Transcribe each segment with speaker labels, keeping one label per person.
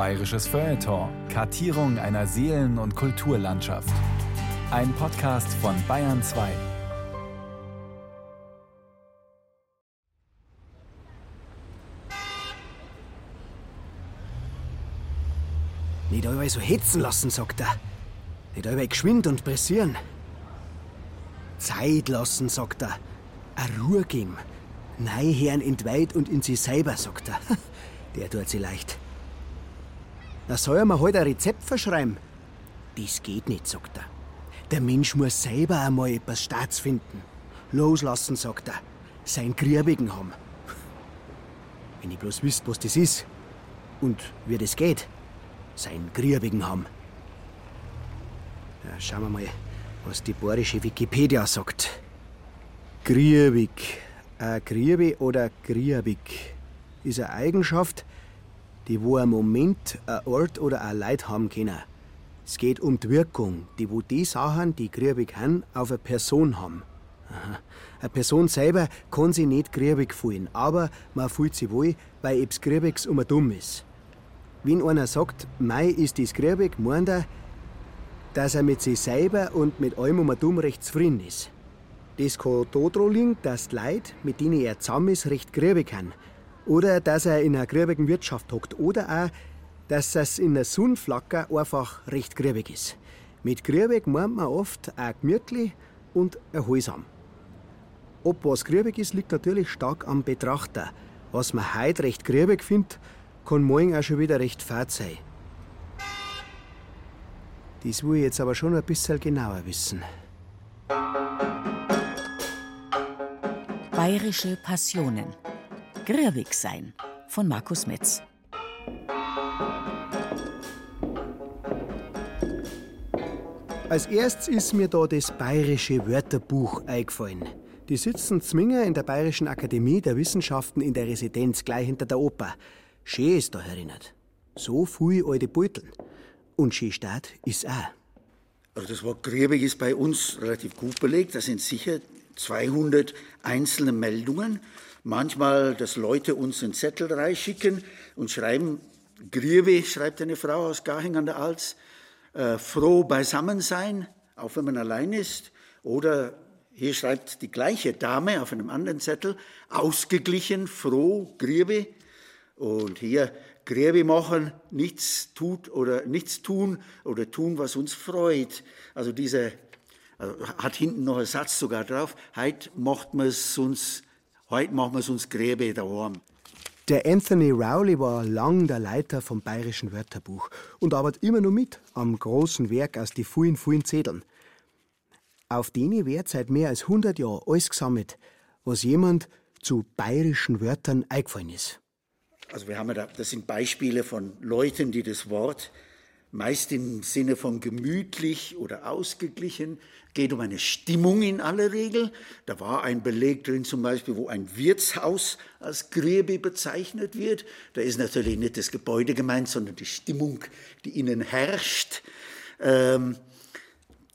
Speaker 1: Bayerisches Feuilleton. Kartierung einer Seelen- und Kulturlandschaft. Ein Podcast von Bayern 2.
Speaker 2: Nicht allweil so hetzen lassen, sagt er. Nicht allweil geschwind und pressieren. Zeit lassen, sagt er. A Ruhe geben. Neiherren entweiht und in sich selber, sagt er. Der tut sie leicht. Da soll er mir halt ein Rezept verschreiben. Das geht nicht, sagt er. Der Mensch muss selber einmal etwas Staatsfinden. Loslassen, sagt er. Sein Griebigen haben. Wenn ich bloß wüsste, was das ist und wie das geht. Sein Griebigen haben. Ja, schauen wir mal, was die bayerische Wikipedia sagt. Griebig. Ein Griebe oder Griebig ist eine Eigenschaft, die wo ein Moment, ein Ort oder ein Leid haben können. Es geht um die Wirkung, die wo die Sachen, die griebig haben, auf eine Person haben. Eine Person selber kann sich nicht griebig fühlen, aber man fühlt sich wohl, weil etwas Griebiges um dumm ist. Wenn einer sagt, Mei ist das griebig, meint er, dass er mit sich selber und mit allem um dumm recht zufrieden ist. Das kann daran liegen, dass die Leute, mit denen er zusammen ist, recht griebig haben. Oder dass er in einer griebigen Wirtschaft hockt. Oder auch, dass es in der Sonnenflacker einfach recht griebig ist. Mit griebig meint man oft auch gemütlich und erholsam. Ob was griebig ist, liegt natürlich stark am Betrachter. Was man heute recht griebig findet, kann morgen auch schon wieder recht fad sein. Das will ich jetzt aber schon ein bisschen genauer wissen.
Speaker 3: Bayerische Passionen. Grierwig sein von Markus Metz.
Speaker 2: Als erstes ist mir da das Bayerische Wörterbuch eingefallen. Die sitzen Zwinger in der Bayerischen Akademie der Wissenschaften in der Residenz gleich hinter der Oper. Schön ist da erinnert. So viel alte Beutel. Und schön Staat ist auch.
Speaker 4: Also das Wort Griebig ist bei uns relativ gut belegt. Das sind sicher 200 einzelne Meldungen. Manchmal, dass Leute uns einen Zettel reinschicken und schreiben, Griebe, schreibt eine Frau aus Garching an der Alz, äh, froh beisammen sein, auch wenn man allein ist. Oder hier schreibt die gleiche Dame auf einem anderen Zettel, ausgeglichen, froh, Griebe. Und hier Gräbe machen, nichts tut oder nichts tun oder tun, was uns freut. Also diese also hat hinten noch ein Satz sogar drauf. Heute macht man es uns, heute machen wir es uns Gräbe daheim.
Speaker 2: Der Anthony Rowley war lang der Leiter vom Bayerischen Wörterbuch und arbeitet immer noch mit am großen Werk aus die vielen, vielen Zetteln. Auf denen wird seit mehr als 100 Jahren alles gesammelt, was jemand zu bayerischen Wörtern eingefallen ist.
Speaker 4: Also wir haben da, das sind Beispiele von Leuten, die das Wort meist im Sinne von gemütlich oder ausgeglichen, geht um eine Stimmung in aller Regel. Da war ein Beleg drin zum Beispiel, wo ein Wirtshaus als Gräbe bezeichnet wird. Da ist natürlich nicht das Gebäude gemeint, sondern die Stimmung, die innen herrscht. Ähm,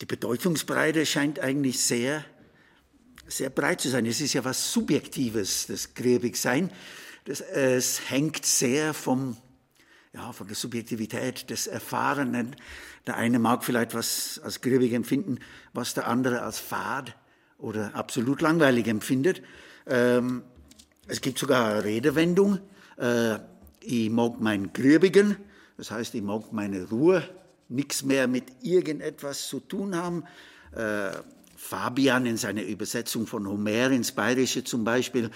Speaker 4: die Bedeutungsbreite scheint eigentlich sehr, sehr breit zu sein. Es ist ja was Subjektives, das Gräbigsein. Das, es hängt sehr vom ja, von der Subjektivität des Erfahrenen. Der eine mag vielleicht was als griebig empfinden, was der andere als fad oder absolut langweilig empfindet. Ähm, es gibt sogar eine Redewendung, äh, ich mag meinen Griebigen, das heißt, ich mag meine Ruhe, nichts mehr mit irgendetwas zu tun haben. Äh, Fabian in seiner Übersetzung von Homer ins Bayerische zum Beispiel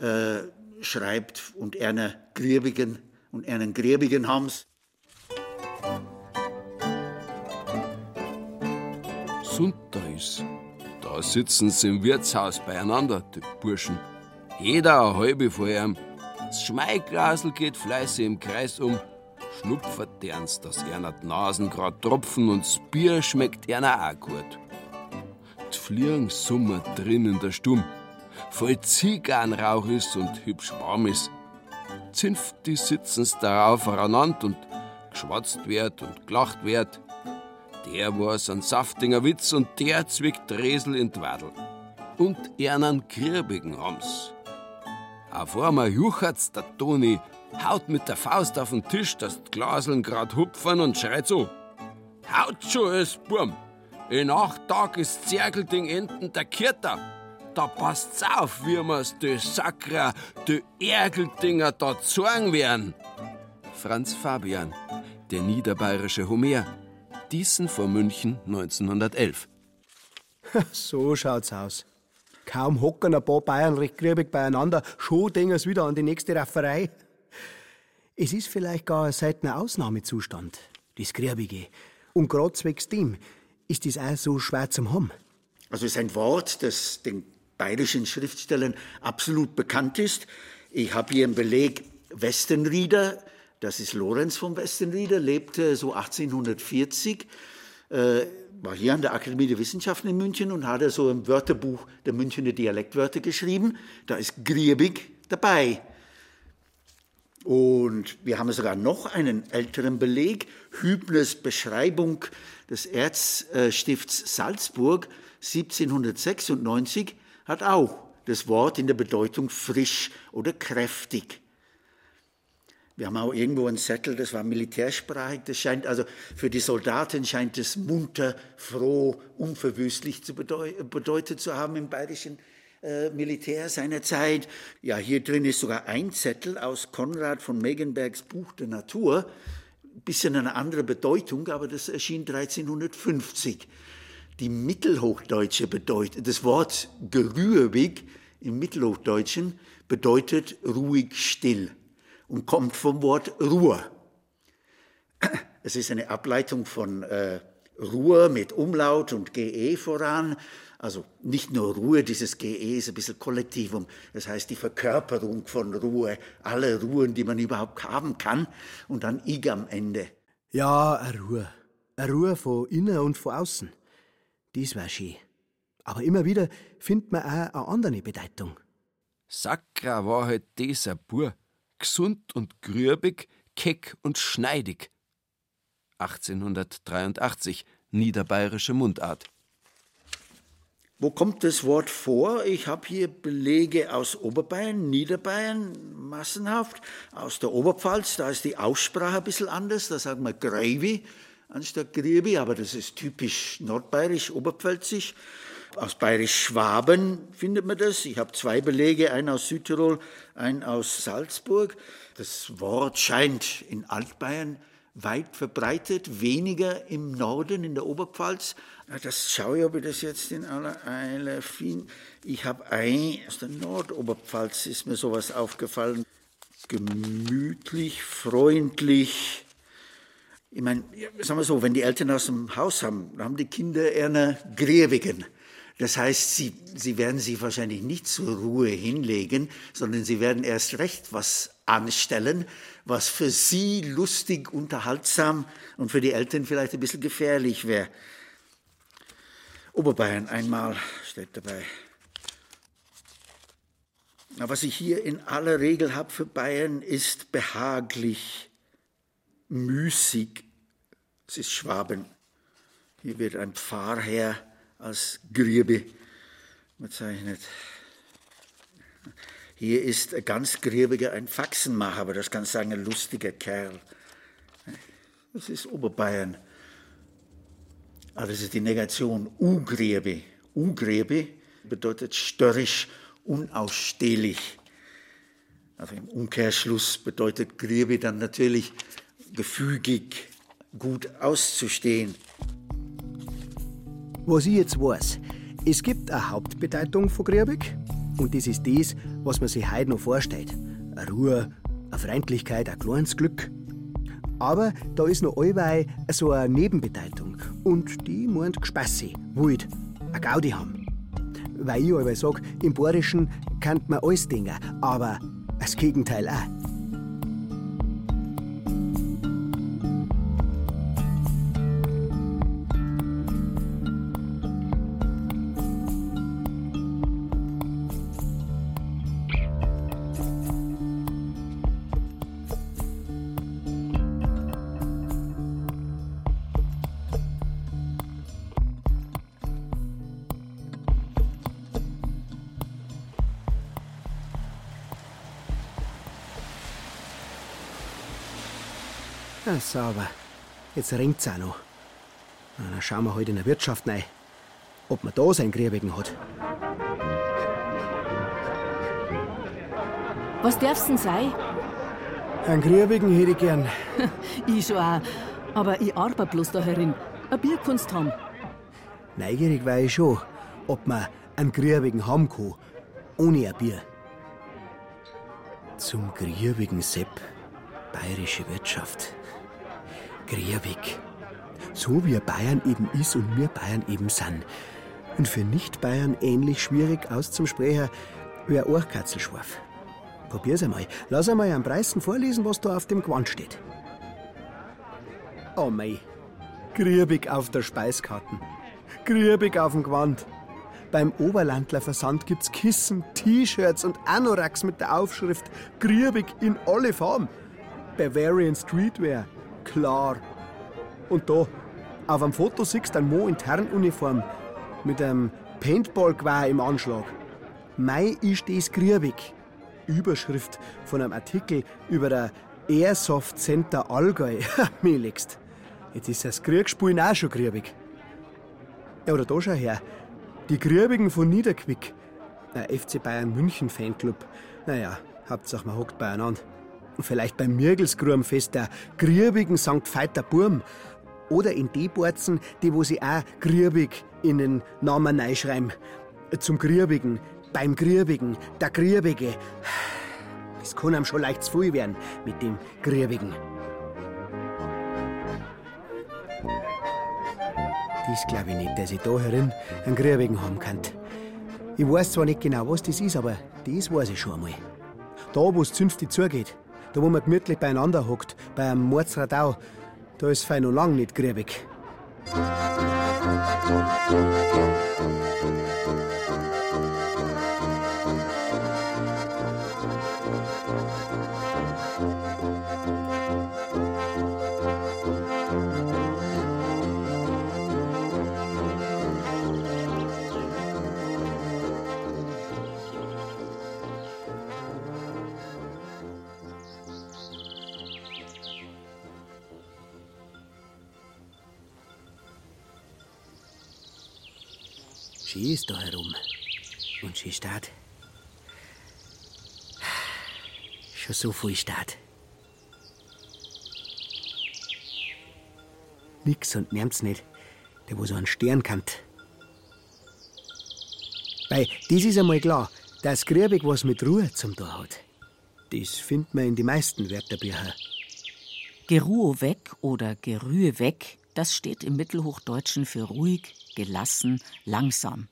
Speaker 4: äh, schreibt, und einer Griebigen und einen gräbigen Hams.
Speaker 5: Sonntags, da sitzen sie im Wirtshaus beieinander, die Burschen. Jeder eine halbe vor ihm. Das Schmeiglasel geht fleißig im Kreis um. Schnupfert derns, dass einer die Nasen grad tropfen und das Bier schmeckt einer auch gut. Die Fliegen summer drin in der Stumm. Voll Zigarrenrauch ist und hübsch warm ist die sitzen's darauf aneinander und geschwatzt wird und gelacht wird. Der war's ein saftiger Witz und der zwickt Resel in Twadel. Und einen Kirbigen haben's. Auf einmal juchert's der Toni haut mit der Faust auf den Tisch, dass die Glaseln grad hupfen und schreit so: Haut schon, es Burm! In acht Tagen ist Zergelding enden der Kirter. Da passt's auf, wie wir's de Sakra, de Ergeldinger da zorn werden. Franz Fabian, der niederbayerische Homer. Diesen vor München 1911.
Speaker 2: So schaut's aus. Kaum hocken ein paar Bayern recht grübig beieinander, schon denken sie wieder an die nächste Rafferei. Es ist vielleicht gar ein seltener Ausnahmezustand, das Grübige. Und gerade zwecks dem ist das auch so schwer zum haben.
Speaker 4: Also es ist ein Wort, das den bayerischen Schriftstellern absolut bekannt ist. Ich habe hier einen Beleg Westenrieder, das ist Lorenz von Westenrieder, lebte so 1840, äh, war hier an der Akademie der Wissenschaften in München und hat so im Wörterbuch der Münchner Dialektwörter geschrieben. Da ist griebig dabei. Und wir haben sogar noch einen älteren Beleg, Hübners Beschreibung des Erzstifts Salzburg 1796 hat auch das Wort in der Bedeutung frisch oder kräftig. Wir haben auch irgendwo einen Zettel, das war militärsprachig, das scheint also für die Soldaten scheint es munter, froh, unverwüstlich zu bedeutet zu haben im bayerischen äh, Militär seiner Zeit. Ja, hier drin ist sogar ein Zettel aus Konrad von Megenbergs Buch der Natur. Bisschen eine andere Bedeutung, aber das erschien 1350. Die mittelhochdeutsche bedeutet, das Wort gerührig im Mittelhochdeutschen bedeutet ruhig still und kommt vom Wort Ruhr. Es ist eine Ableitung von äh, Ruhr mit Umlaut und GE voran. Also nicht nur Ruhe, dieses GE ist ein bisschen Kollektivum. Das heißt die Verkörperung von Ruhe, alle Ruhen, die man überhaupt haben kann. Und dann IG am Ende.
Speaker 2: Ja, eine Ruhe. Eine Ruhe von innen und von außen. Das war schön. Aber immer wieder findet man auch eine andere Bedeutung.
Speaker 5: Sakra war halt dieser Bur. Gesund und grübig, keck und schneidig. 1883, niederbayerische Mundart.
Speaker 4: Wo kommt das Wort vor? Ich habe hier Belege aus Oberbayern, Niederbayern, massenhaft, aus der Oberpfalz, da ist die Aussprache ein bisschen anders, da sagt man Greivi anstatt Griebi, aber das ist typisch nordbayerisch, oberpfälzisch. Aus bayerisch-Schwaben findet man das. Ich habe zwei Belege, einen aus Südtirol, einen aus Salzburg. Das Wort scheint in Altbayern weit verbreitet, weniger im Norden, in der Oberpfalz. Das schaue ich, ob ich das jetzt in aller Eile finde. Ich habe ein, aus der Nordoberpfalz ist mir sowas aufgefallen. Gemütlich, freundlich. Ich meine, sagen wir so, wenn die Eltern aus dem Haus haben, dann haben die Kinder eher eine Grievigen. Das heißt, sie, sie werden sich wahrscheinlich nicht zur Ruhe hinlegen, sondern sie werden erst recht was anstellen, was für sie lustig, unterhaltsam und für die Eltern vielleicht ein bisschen gefährlich wäre. Oberbayern einmal steht dabei. Na, was ich hier in aller Regel habe für Bayern ist behaglich, müßig. Es ist Schwaben. Hier wird ein Pfarrherr als Griebe bezeichnet. Hier ist ein ganz Griebiger ein Faxenmacher, aber das kann sagen, ein lustiger Kerl. Das ist Oberbayern. Aber das ist die Negation Ugriebe. Ugriebe bedeutet störrisch, unausstehlich. Also im Umkehrschluss bedeutet Griebe dann natürlich gefügig, gut auszustehen.
Speaker 2: Was ich jetzt weiß, es gibt eine Hauptbedeutung von Griebig und das ist das, was man sich heute noch vorstellt. Eine Ruhe, eine Freundlichkeit, ein kleines Glück. Aber da ist noch allweil so eine Nebenbedeutung und die meint Gespässe, wild, eine Gaudi haben. Weil ich allweil sag, im Bayerischen kann man alles denken, aber das Gegenteil auch. Ja, sauber. Jetzt ringt's auch noch. Na, dann schauen wir heute halt in der Wirtschaft rein, ob man da sein Griebigen hat.
Speaker 3: Was darf's denn sein?
Speaker 2: Ein Griebigen hätte ich gern.
Speaker 3: ich schon auch. Aber ich arbeite bloß da herin. Eine Bierkunst haben.
Speaker 2: Neugierig war ich schon, ob man einen Griebigen haben kann, ohne ein Bier. Zum Griebigen Sepp, bayerische Wirtschaft. Griebig. So wie Bayern eben ist und wir Bayern eben sind. Und für Nicht-Bayern ähnlich schwierig auszusprechen wie ein Ohrkatzelschwarf. Probier's einmal. Lass einmal am Preisen vorlesen, was da auf dem Gewand steht. Oh mei. Grübig auf der Speiskarten. Grübig auf dem Gewand. Beim Oberlandler Versand gibt's Kissen, T-Shirts und Anoraks mit der Aufschrift Grübig in alle Farben. Bavarian Streetwear. Klar. Und da, auf dem Foto siehst du einen Mo in Tarnuniform mit einem Paintball-Gewehr im Anschlag. Mei ist das grübig. Überschrift von einem Artikel über der Airsoft Center Allgäu. Mir legst. Jetzt ist das Kriegsspielen auch schon grübig. Ja, oder da schau her. Die Grübigen von Niederquick. Ein FC Bayern München Fanclub. Naja, Hauptsache man hockt beieinander. Vielleicht beim Mirgelsgrubenfest der Grübigen St. Veiter Burm. Oder in die Borzen, die wo sie auch Grübig in den Namen reinschreiben. Zum Grübigen, beim Grübigen, der Grübige. Es kann einem schon leicht zu viel werden mit dem Grübigen. Das glaube ich nicht, dass ich da herin einen Grübigen haben kann. Ich weiß zwar nicht genau, was das ist, aber das weiß ich schon einmal. Da, wo es zünftig zugeht, da, wo man gemütlich beieinander hockt, bei einem Mordsradau, da ist fein und lang nicht grübig. Schön so viel steht. Nix und nehmt's nicht, der wo so einen Stern kannt. Weil, das ist einmal klar, dass Grübig was mit Ruhe zum da hat. Das findet man in die meisten Wörterbücher.
Speaker 3: Geruhe weg oder Gerühe weg, das steht im Mittelhochdeutschen für ruhig, gelassen, langsam.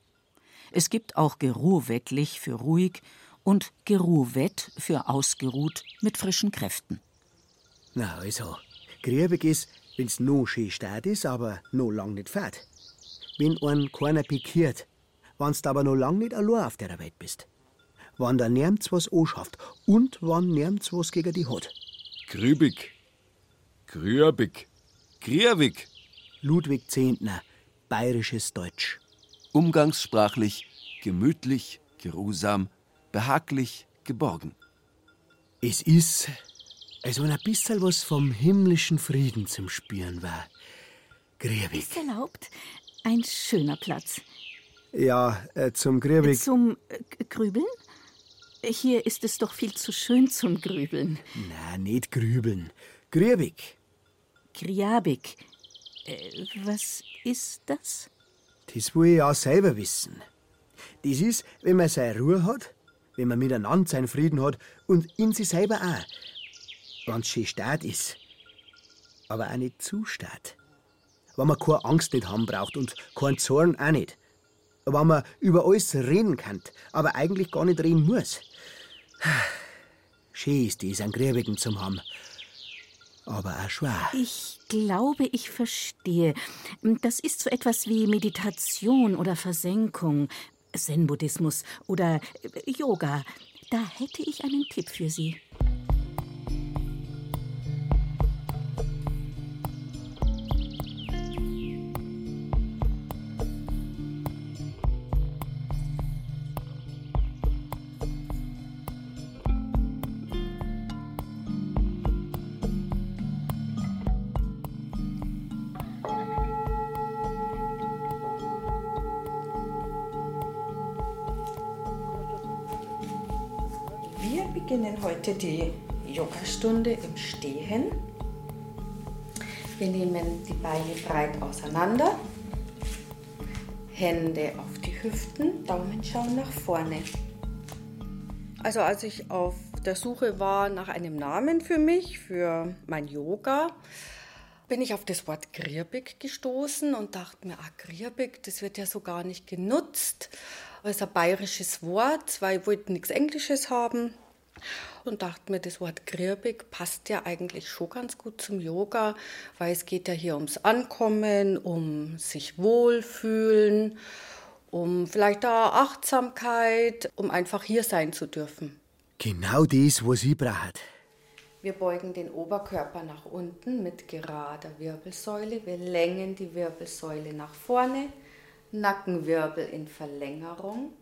Speaker 3: Es gibt auch geruhwettlich für ruhig und geruhwett für ausgeruht mit frischen Kräften.
Speaker 2: Na also, Griebig ist, wenn's no schön steht ist, aber no lang nicht fährt. Wenn ein keiner pikiert, wann's aber no lang nicht allein auf der Welt bist. Wann da nirgends was anschafft und wann nirgends was gegen die hat.
Speaker 5: Grübig. Grübig. Grübig.
Speaker 2: Ludwig Zehntner, bayerisches Deutsch.
Speaker 5: Umgangssprachlich gemütlich, geruhsam, behaglich, geborgen.
Speaker 2: Es ist, als wenn ein bisschen was vom himmlischen Frieden zum Spüren war. Griebig.
Speaker 6: Ist erlaubt? Ein schöner Platz.
Speaker 2: Ja, äh, zum Griebig.
Speaker 6: Zum äh, Grübeln? Hier ist es doch viel zu schön zum Grübeln.
Speaker 2: Na, nicht grübeln. Griebig.
Speaker 6: Griabig. Äh, was ist das?
Speaker 2: Das will ich auch selber wissen. Das ist, wenn man seine Ruhe hat, wenn man miteinander seinen Frieden hat und in sich selber auch. Wenn's schön stark ist. Aber auch nicht zu stark. Wenn man keine Angst nicht haben braucht und keinen Zorn auch nicht. Wenn man über alles reden kann, aber eigentlich gar nicht reden muss. Schön ist das, einen Griebigen zu haben. Aber auch schwer.
Speaker 6: Ich glaube, ich verstehe. Das ist so etwas wie Meditation oder Versenkung, Zen-Buddhismus oder äh, Yoga. Da hätte ich einen Tipp für Sie.
Speaker 7: Beginnen heute die Yogastunde im Stehen. Wir nehmen die Beine breit auseinander, Hände auf die Hüften, Daumen schauen nach vorne. Also als ich auf der Suche war nach einem Namen für mich, für mein Yoga, bin ich auf das Wort Grirbig gestoßen und dachte mir, ah, Grirbig, das wird ja so gar nicht genutzt. Das ist ein bayerisches Wort, weil ich wollte nichts Englisches haben und dachte mir, das Wort Grirbig passt ja eigentlich schon ganz gut zum Yoga, weil es geht ja hier ums Ankommen, um sich wohlfühlen, um vielleicht auch Achtsamkeit, um einfach hier sein zu dürfen.
Speaker 2: Genau das, was ich brauche.
Speaker 7: Wir beugen den Oberkörper nach unten mit gerader Wirbelsäule. Wir längen die Wirbelsäule nach vorne, Nackenwirbel in Verlängerung.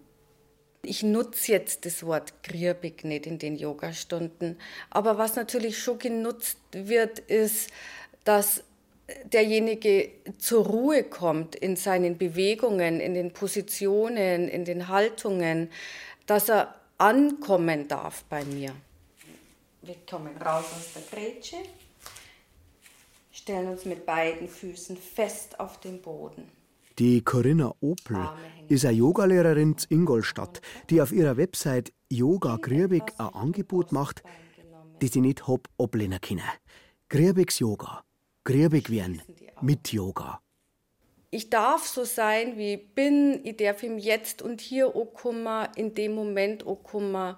Speaker 7: Ich nutze jetzt das Wort Grirbig nicht in den Yogastunden, aber was natürlich schon genutzt wird, ist, dass derjenige zur Ruhe kommt in seinen Bewegungen, in den Positionen, in den Haltungen, dass er ankommen darf bei mir. Wir kommen raus aus der Grätsche, stellen uns mit beiden Füßen fest auf den Boden.
Speaker 2: Die Corinna Opel ist eine Yogalehrerin in Ingolstadt, die auf ihrer Website Yoga Griebig ein Angebot macht, das ich nicht hab ablehnen können. Griebigs Yoga. Griebig werden mit Yoga.
Speaker 7: Ich darf so sein, wie ich bin. Ich darf im Jetzt und Hier kommen, in dem Moment kommen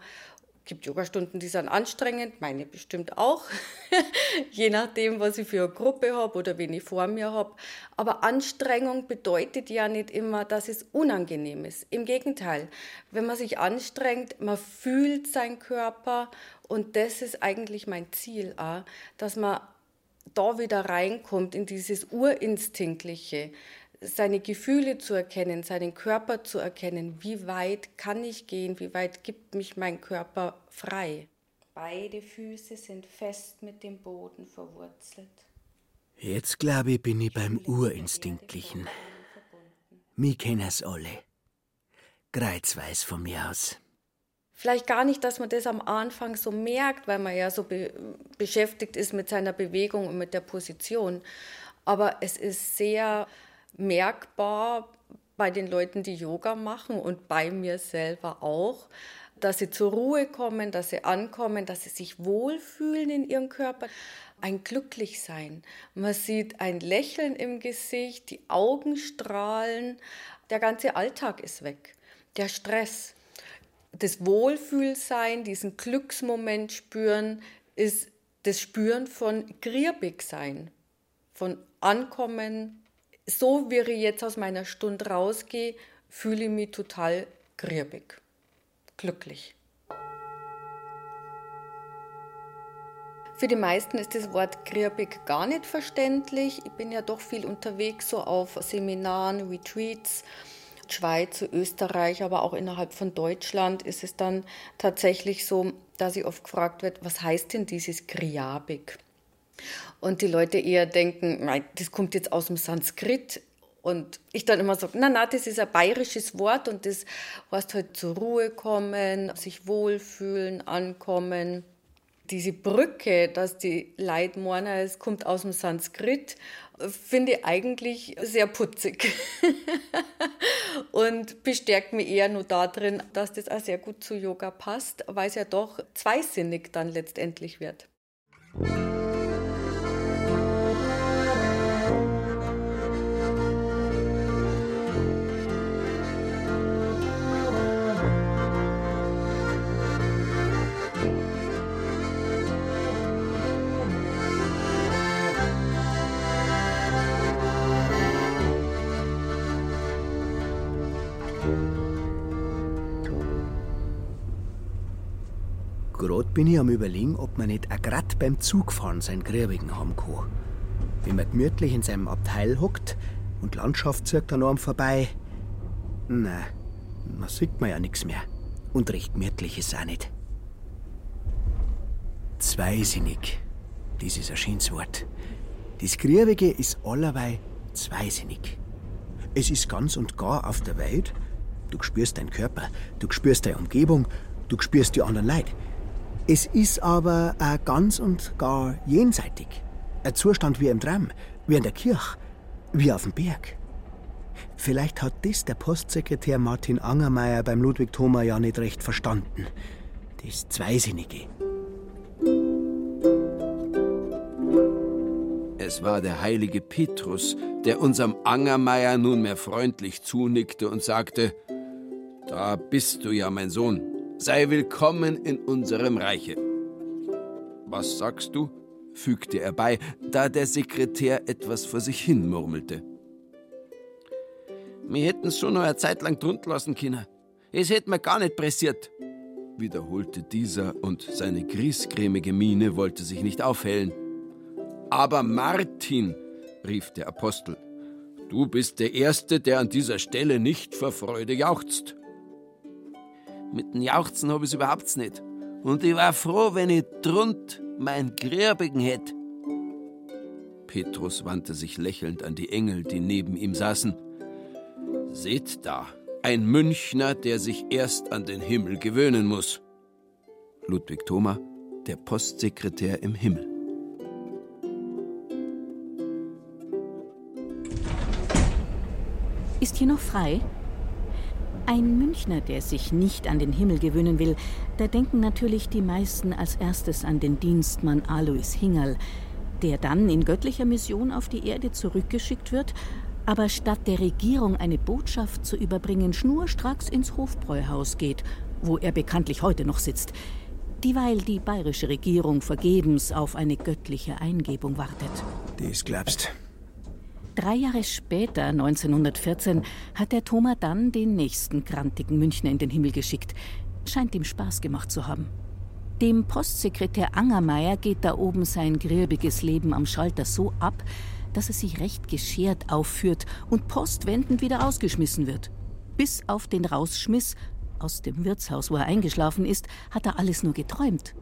Speaker 7: gibt Yogastunden, die sind anstrengend, meine bestimmt auch, je nachdem, was ich für eine Gruppe habe oder wen ich vor mir habe. Aber Anstrengung bedeutet ja nicht immer, dass es unangenehm ist. Im Gegenteil, wenn man sich anstrengt, man fühlt seinen Körper und das ist eigentlich mein Ziel, auch, dass man da wieder reinkommt in dieses Urinstinktliche, seine Gefühle zu erkennen, seinen Körper zu erkennen. Wie weit kann ich gehen? Wie weit gibt mich mein Körper frei? Beide Füße sind fest mit dem Boden verwurzelt.
Speaker 2: Jetzt glaube ich, bin ich beim Urinstinktlichen. Mich kennen es alle. Kreuzweis von mir aus.
Speaker 7: Vielleicht gar nicht, dass man das am Anfang so merkt, weil man ja so be beschäftigt ist mit seiner Bewegung und mit der Position. Aber es ist sehr merkbar bei den Leuten, die Yoga machen und bei mir selber auch, dass sie zur Ruhe kommen, dass sie ankommen, dass sie sich wohlfühlen in ihrem Körper. Ein Glücklichsein. Man sieht ein Lächeln im Gesicht, die Augen strahlen, der ganze Alltag ist weg, der Stress. Das Wohlfühlsein, diesen Glücksmoment spüren, ist das Spüren von Griebigsein, von Ankommen, so wie ich jetzt aus meiner Stunde rausgehe, fühle ich mich total griebig, glücklich. Für die meisten ist das Wort griebig gar nicht verständlich. Ich bin ja doch viel unterwegs, so auf Seminaren, Retreats, Schweiz, Österreich, aber auch innerhalb von Deutschland ist es dann tatsächlich so, dass ich oft gefragt wird, was heißt denn dieses Griabig? Und die Leute eher denken, das kommt jetzt aus dem Sanskrit. Und ich dann immer sage, na, na, das ist ein bayerisches Wort und das heißt halt zur Ruhe kommen, sich wohlfühlen, ankommen. Diese Brücke, dass die Leute meinen, es kommt aus dem Sanskrit, finde ich eigentlich sehr putzig und bestärkt mich eher nur darin, dass das auch sehr gut zu Yoga passt, weil es ja doch zweisinnig dann letztendlich wird.
Speaker 2: Bin ich am überlegen, ob man nicht auch grad beim Zugfahren sein Griebigen haben kann. Wenn man gemütlich in seinem Abteil hockt und Landschaft zirkt an einem vorbei. Na, man sieht man ja nichts mehr. Und recht gemütlich ist auch nicht. Zweisinnig. Das ist ein schönes Wort. Das Griebige ist allerweil zweisinnig. Es ist ganz und gar auf der Welt. Du spürst deinen Körper, du spürst deine Umgebung, du spürst die anderen Leute. Es ist aber auch ganz und gar jenseitig. Ein Zustand wie im Traum, wie in der Kirche, wie auf dem Berg. Vielleicht hat das der Postsekretär Martin Angermeier beim Ludwig Thoma ja nicht recht verstanden. Das Zweisinnige.
Speaker 5: Es war der heilige Petrus, der unserem Angermeier nunmehr freundlich zunickte und sagte: Da bist du ja, mein Sohn. Sei willkommen in unserem Reiche. Was sagst du? fügte er bei, da der Sekretär etwas vor sich hin murmelte. Wir hätten's schon noch eine Zeit lang drunter lassen können. Es hätte mir gar nicht pressiert, wiederholte dieser, und seine griesgrämige Miene wollte sich nicht aufhellen. Aber Martin, rief der Apostel, du bist der Erste, der an dieser Stelle nicht vor Freude jauchzt. Mit dem Jauchzen hab ich's überhaupt nicht. Und ich war froh, wenn ich drunt mein Grärbigen hätt. Petrus wandte sich lächelnd an die Engel, die neben ihm saßen. Seht da, ein Münchner, der sich erst an den Himmel gewöhnen muss. Ludwig Thoma, der Postsekretär im Himmel.
Speaker 6: Ist hier noch frei? Ein Münchner, der sich nicht an den Himmel gewöhnen will, da denken natürlich die meisten als erstes an den Dienstmann Alois Hingerl, der dann in göttlicher Mission auf die Erde zurückgeschickt wird, aber statt der Regierung eine Botschaft zu überbringen, schnurstracks ins Hofbräuhaus geht, wo er bekanntlich heute noch sitzt, dieweil die bayerische Regierung vergebens auf eine göttliche Eingebung wartet.
Speaker 2: Das glaubst.
Speaker 6: Drei Jahre später, 1914, hat der Thoma dann den nächsten grantigen Münchner in den Himmel geschickt. Scheint ihm Spaß gemacht zu haben. Dem Postsekretär Angermeier geht da oben sein grirbiges Leben am Schalter so ab, dass er sich recht geschert aufführt und postwendend wieder ausgeschmissen wird. Bis auf den Rausschmiss aus dem Wirtshaus, wo er eingeschlafen ist, hat er alles nur geträumt.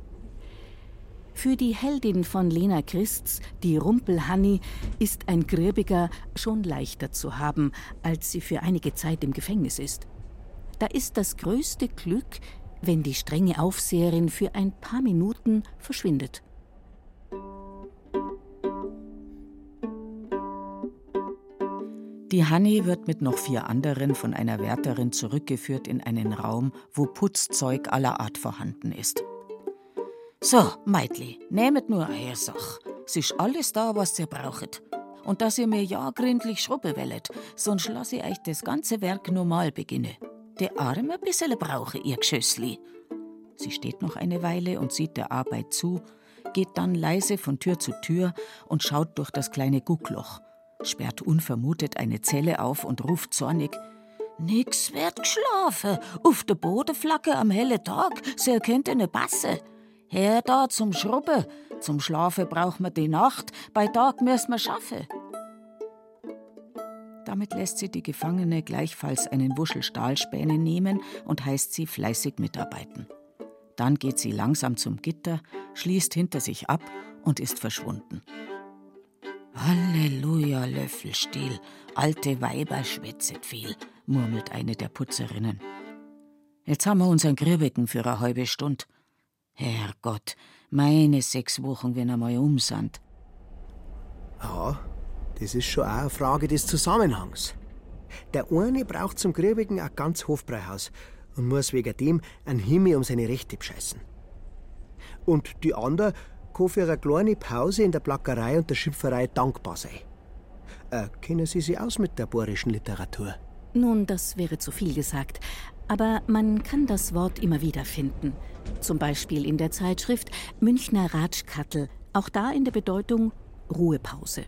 Speaker 6: Für die Heldin von Lena Christs, die Rumpelhanni, ist ein Grirbiger schon leichter zu haben, als sie für einige Zeit im Gefängnis ist. Da ist das größte Glück, wenn die strenge Aufseherin für ein paar Minuten verschwindet.
Speaker 3: Die Hanni wird mit noch vier anderen von einer Wärterin zurückgeführt in einen Raum, wo Putzzeug aller Art vorhanden ist. So, Meitli, nehmet nur eure Sach. Es ist alles da, was ihr braucht. Und dass ihr mir ja gründlich schrubben wollt, sonst lasse ich euch das ganze Werk normal beginnen. Der Arm ein bisschen brauche, ihr Geschössli. Sie steht noch eine Weile und sieht der Arbeit zu, geht dann leise von Tür zu Tür und schaut durch das kleine Guckloch sperrt unvermutet eine Zelle auf und ruft zornig: Nix wird geschlafen. Auf der Bodenflagge am hellen Tag, sie erkennt eine Basse. Her da zum Schrubben. Zum Schlafen braucht man die Nacht, bei Tag müssen wir schaffen. Damit lässt sie die Gefangene gleichfalls einen Wuschel Stahlspäne nehmen und heißt sie fleißig mitarbeiten. Dann geht sie langsam zum Gitter, schließt hinter sich ab und ist verschwunden. Halleluja, Löffelstiel, alte Weiber schwätzet viel, murmelt eine der Putzerinnen. Jetzt haben wir unseren Grübecken für eine halbe Stunde. Herrgott, meine sechs Wochen, wenn einmal um sind.
Speaker 2: Ja, das ist schon auch eine Frage des Zusammenhangs. Der eine braucht zum Grübecken ein ganz Hofbräuhaus und muss wegen dem einen Himmel um seine Rechte bescheißen. Und die andere kann für eine kleine Pause in der Plackerei und der Schimpferei dankbar sein. Äh, kennen Sie sich aus mit der bayerischen Literatur?
Speaker 6: Nun, das wäre zu viel gesagt. Aber man kann das Wort immer wieder finden. Zum Beispiel in der Zeitschrift Münchner Ratschkattel, auch da in der Bedeutung Ruhepause.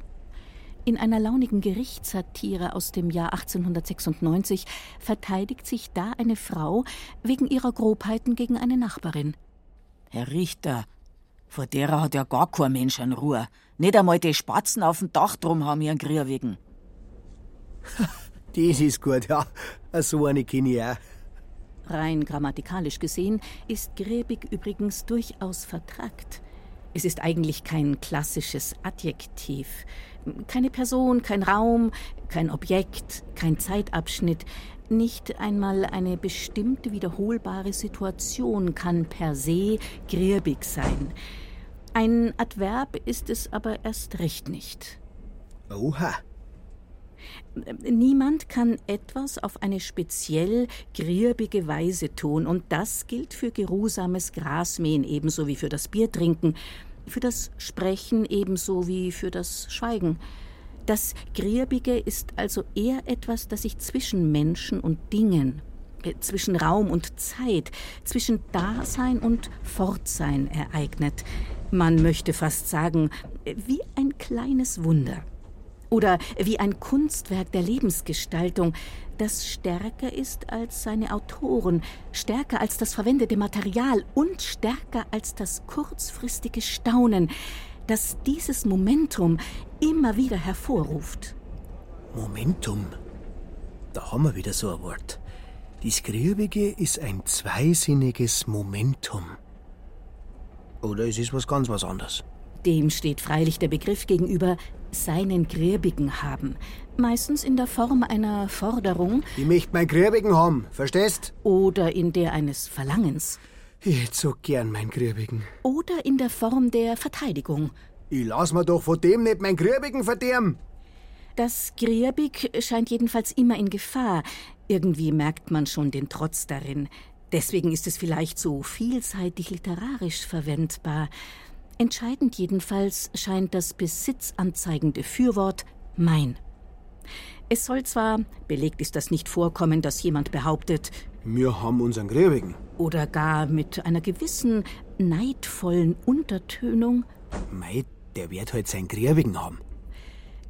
Speaker 6: In einer launigen Gerichtssatire aus dem Jahr 1896 verteidigt sich da eine Frau wegen ihrer Grobheiten gegen eine Nachbarin.
Speaker 3: Herr Richter, vor derer hat ja gar kein Mensch an Ruhe. Nicht einmal die Spatzen auf dem Dach drum haben ihren Krieg wegen.
Speaker 2: Das ist gut, ja. So eine kenne ich auch.
Speaker 6: Rein grammatikalisch gesehen ist gräbig übrigens durchaus vertrackt. Es ist eigentlich kein klassisches Adjektiv. Keine Person, kein Raum, kein Objekt, kein Zeitabschnitt. Nicht einmal eine bestimmte wiederholbare Situation kann per se griebig sein. Ein Adverb ist es aber erst recht nicht.
Speaker 2: Oha.
Speaker 6: Niemand kann etwas auf eine speziell griebige Weise tun, und das gilt für geruhsames Grasmähen ebenso wie für das Biertrinken, für das Sprechen ebenso wie für das Schweigen. Das Griebige ist also eher etwas, das sich zwischen Menschen und Dingen, äh, zwischen Raum und Zeit, zwischen Dasein und Fortsein ereignet. Man möchte fast sagen, wie ein kleines Wunder oder wie ein Kunstwerk der Lebensgestaltung, das stärker ist als seine Autoren, stärker als das verwendete Material und stärker als das kurzfristige Staunen, das dieses Momentum immer wieder hervorruft.
Speaker 2: Momentum. Da haben wir wieder so ein Wort. Das Griebige ist ein zweisinniges Momentum. Oder es ist was ganz was anderes.
Speaker 6: Dem steht freilich der Begriff gegenüber seinen Griebigen haben. Meistens in der Form einer Forderung.
Speaker 2: Ich möchte mein Griebigen haben, verstehst?
Speaker 6: Oder in der eines Verlangens.
Speaker 2: Ich hätte so gern mein Griebigen.
Speaker 6: Oder in der Form der Verteidigung.
Speaker 2: Ich lass mir doch von dem nicht mein Griebigen verderben.
Speaker 6: Das Griebig scheint jedenfalls immer in Gefahr. Irgendwie merkt man schon den Trotz darin. Deswegen ist es vielleicht so vielseitig literarisch verwendbar. Entscheidend jedenfalls scheint das besitzanzeigende Fürwort mein. Es soll zwar, belegt ist das nicht vorkommen, dass jemand behauptet,
Speaker 2: wir haben unseren Griebigen.
Speaker 6: Oder gar mit einer gewissen neidvollen Untertönung.
Speaker 2: Mei, der wird halt sein Griebigen haben.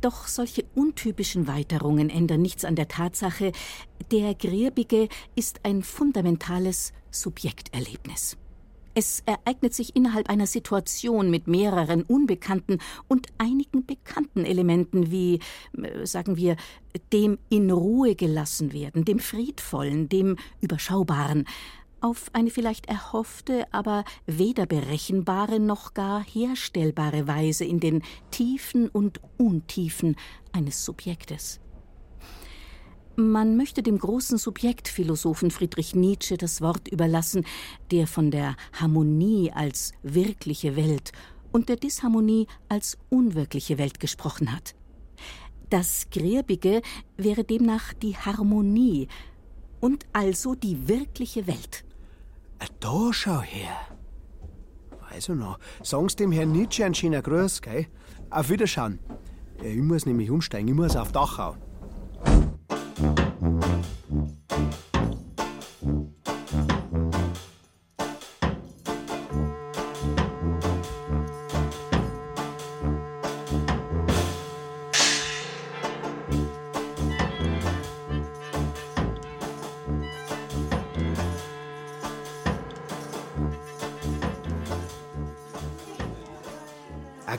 Speaker 6: Doch solche untypischen Weiterungen ändern nichts an der Tatsache, der Griebige ist ein fundamentales Subjekterlebnis. Es ereignet sich innerhalb einer Situation mit mehreren unbekannten und einigen bekannten Elementen wie, äh, sagen wir, dem in Ruhe gelassen werden, dem friedvollen, dem überschaubaren, auf eine vielleicht erhoffte, aber weder berechenbare noch gar herstellbare Weise in den Tiefen und Untiefen eines Subjektes. Man möchte dem großen Subjektphilosophen Friedrich Nietzsche das Wort überlassen, der von der Harmonie als wirkliche Welt und der Disharmonie als unwirkliche Welt gesprochen hat. Das Gräbige wäre demnach die Harmonie und also die wirkliche Welt.
Speaker 2: Da schau her. Weiß ich noch. Sagen's dem Herrn Nietzsche einen schönen Gruß, gell? Auf Wiederschauen. Ich muss nämlich umsteigen, ich muss auf Dachau. Ein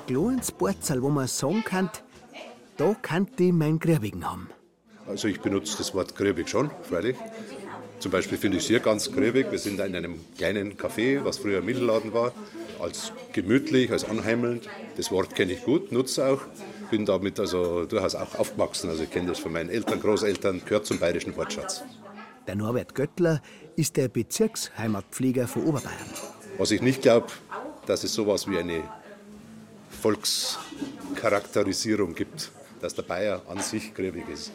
Speaker 2: kleines Porzel, wo man sagen kann, da kann ich meinen Griebigen haben.
Speaker 8: Also ich benutze das Wort gräbig schon, freilich. Zum Beispiel finde ich es hier ganz gräbig. Wir sind in einem kleinen Café, was früher ein Mittelladen war, als gemütlich, als anheimelnd. Das Wort kenne ich gut, nutze auch. Bin damit also durchaus auch aufgewachsen. Also ich kenne das von meinen Eltern, Großeltern, gehört zum bayerischen Wortschatz.
Speaker 2: Der Norbert Göttler ist der Bezirksheimatpfleger von Oberbayern.
Speaker 8: Was ich nicht glaube, dass es sowas wie eine Volkscharakterisierung gibt, dass der Bayer an sich gräbig ist.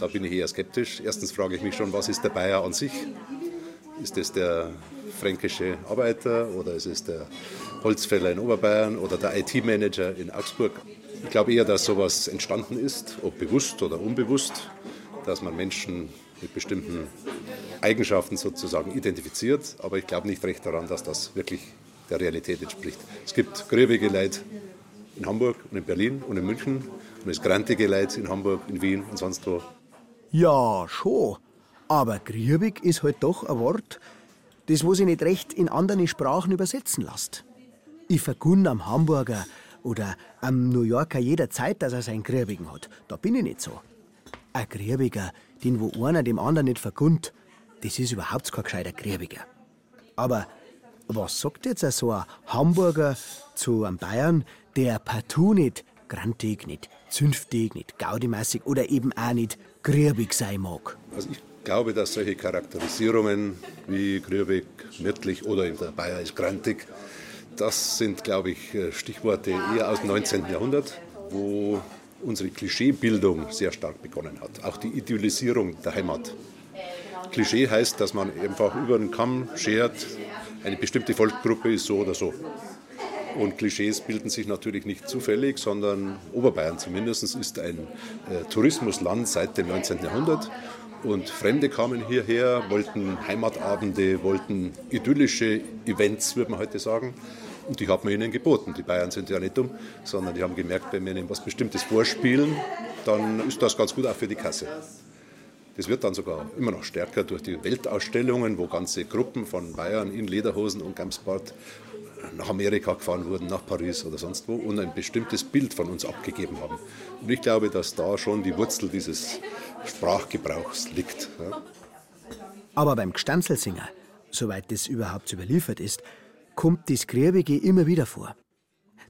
Speaker 8: Da bin ich eher skeptisch. Erstens frage ich mich schon, was ist der Bayer an sich? Ist es der fränkische Arbeiter oder ist es der Holzfäller in Oberbayern oder der IT-Manager in Augsburg? Ich glaube eher, dass sowas entstanden ist, ob bewusst oder unbewusst, dass man Menschen mit bestimmten Eigenschaften sozusagen identifiziert. Aber ich glaube nicht recht daran, dass das wirklich der Realität entspricht. Es gibt gräbige Leute in Hamburg und in Berlin und in München und es grantige Leute in Hamburg, in Wien und sonst wo.
Speaker 2: Ja, schon. Aber griebig ist halt doch ein Wort, das wo sich nicht recht in andere Sprachen übersetzen lässt. Ich vergunn am Hamburger oder am New Yorker jederzeit, dass er seinen Griebigen hat. Da bin ich nicht so. Ein Griebiger, den wo einer dem anderen nicht vergunnt, das ist überhaupt kein gescheiter Griebiger. Aber Was sagt jetzt so ein Hamburger zu einem Bayern, der partout nicht grantig, nicht zünftig, nicht gaudimassig oder eben auch nicht grübig sein mag?
Speaker 8: Also ich glaube, dass solche Charakterisierungen wie grübig, mittlich oder in der Bayer ist grantig, das sind, glaube ich, Stichworte eher aus dem 19. Jahrhundert, wo unsere Klischeebildung sehr stark begonnen hat. Auch die Idealisierung der Heimat. Klischee heißt, dass man einfach über den Kamm schert, eine bestimmte Volksgruppe ist so oder so. Und Klischees bilden sich natürlich nicht zufällig, sondern Oberbayern zumindest ist ein äh, Tourismusland seit dem 19. Jahrhundert. Und Fremde kamen hierher, wollten Heimatabende, wollten idyllische Events, würde man heute sagen. Und die hat man ihnen geboten. Die Bayern sind ja nicht dumm, sondern die haben gemerkt, wenn wir ihnen was Bestimmtes vorspielen, dann ist das ganz gut auch für die Kasse. Das wird dann sogar immer noch stärker durch die Weltausstellungen, wo ganze Gruppen von Bayern in Lederhosen und Gamsbart nach Amerika gefahren wurden, nach Paris oder sonst wo und ein bestimmtes Bild von uns abgegeben haben. Und ich glaube, dass da schon die Wurzel dieses Sprachgebrauchs liegt. Ja.
Speaker 2: Aber beim Gstanzelsinger, soweit das überhaupt überliefert ist, kommt das Griebige immer wieder vor.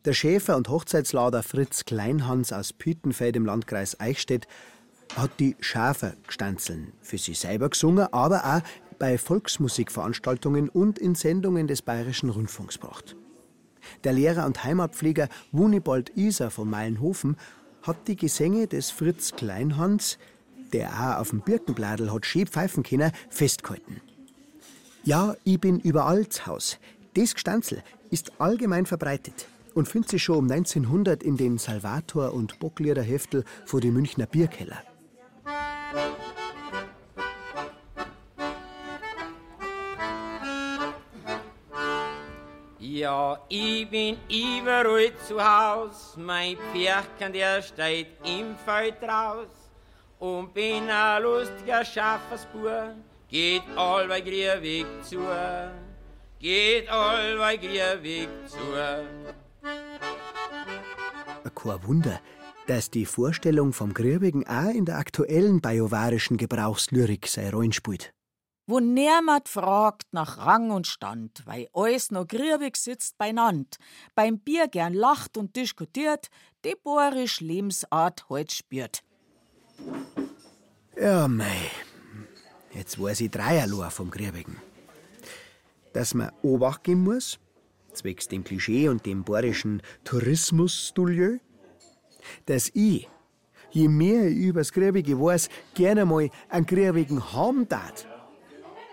Speaker 2: Der Schäfer und Hochzeitslader Fritz Kleinhans aus Pütenfeld im Landkreis Eichstätt hat die Schafergstanzeln für sich selber gesungen, aber auch bei Volksmusikveranstaltungen und in Sendungen des Bayerischen Rundfunks gebracht. Der Lehrer und Heimatpfleger Wunibald Iser von Meilenhofen hat die Gesänge des Fritz Kleinhans, der auch auf dem Birkenbladel hat schön pfeifen können, festgehalten. Ja, ich bin überall zu Haus. Das Gstanzel ist allgemein verbreitet und findet sich schon um 1900 in den Salvator- und Bockliederheftel vor die Münchner Bierkeller.
Speaker 9: Ja, ich bin überall zu Haus, mein Pferchen, der steht im Feld raus und bin ein lustiger Schaffersbur, geht allweil griebig zu, geht allweil griebig zu.
Speaker 2: Kein Wunder, dass die Vorstellung vom Griebigen auch in der aktuellen bajovarischen Gebrauchslyrik sei Rollen spielt.
Speaker 3: Wo niemand fragt nach Rang und Stand, weil alles noch griebig sitzt beinand, beim Bier gern lacht und diskutiert, die bohrisch Lebensart heut spürt.
Speaker 2: Ja, mei, jetzt weiß ich dreierlei vom Griebigen. Dass man Obacht geben muss, zwecks dem Klischee und dem bohrischen Tourismus-Stulieu, dass ich, je mehr ich übers Griebige weiß, gerne mal einen Griebigen haben darf.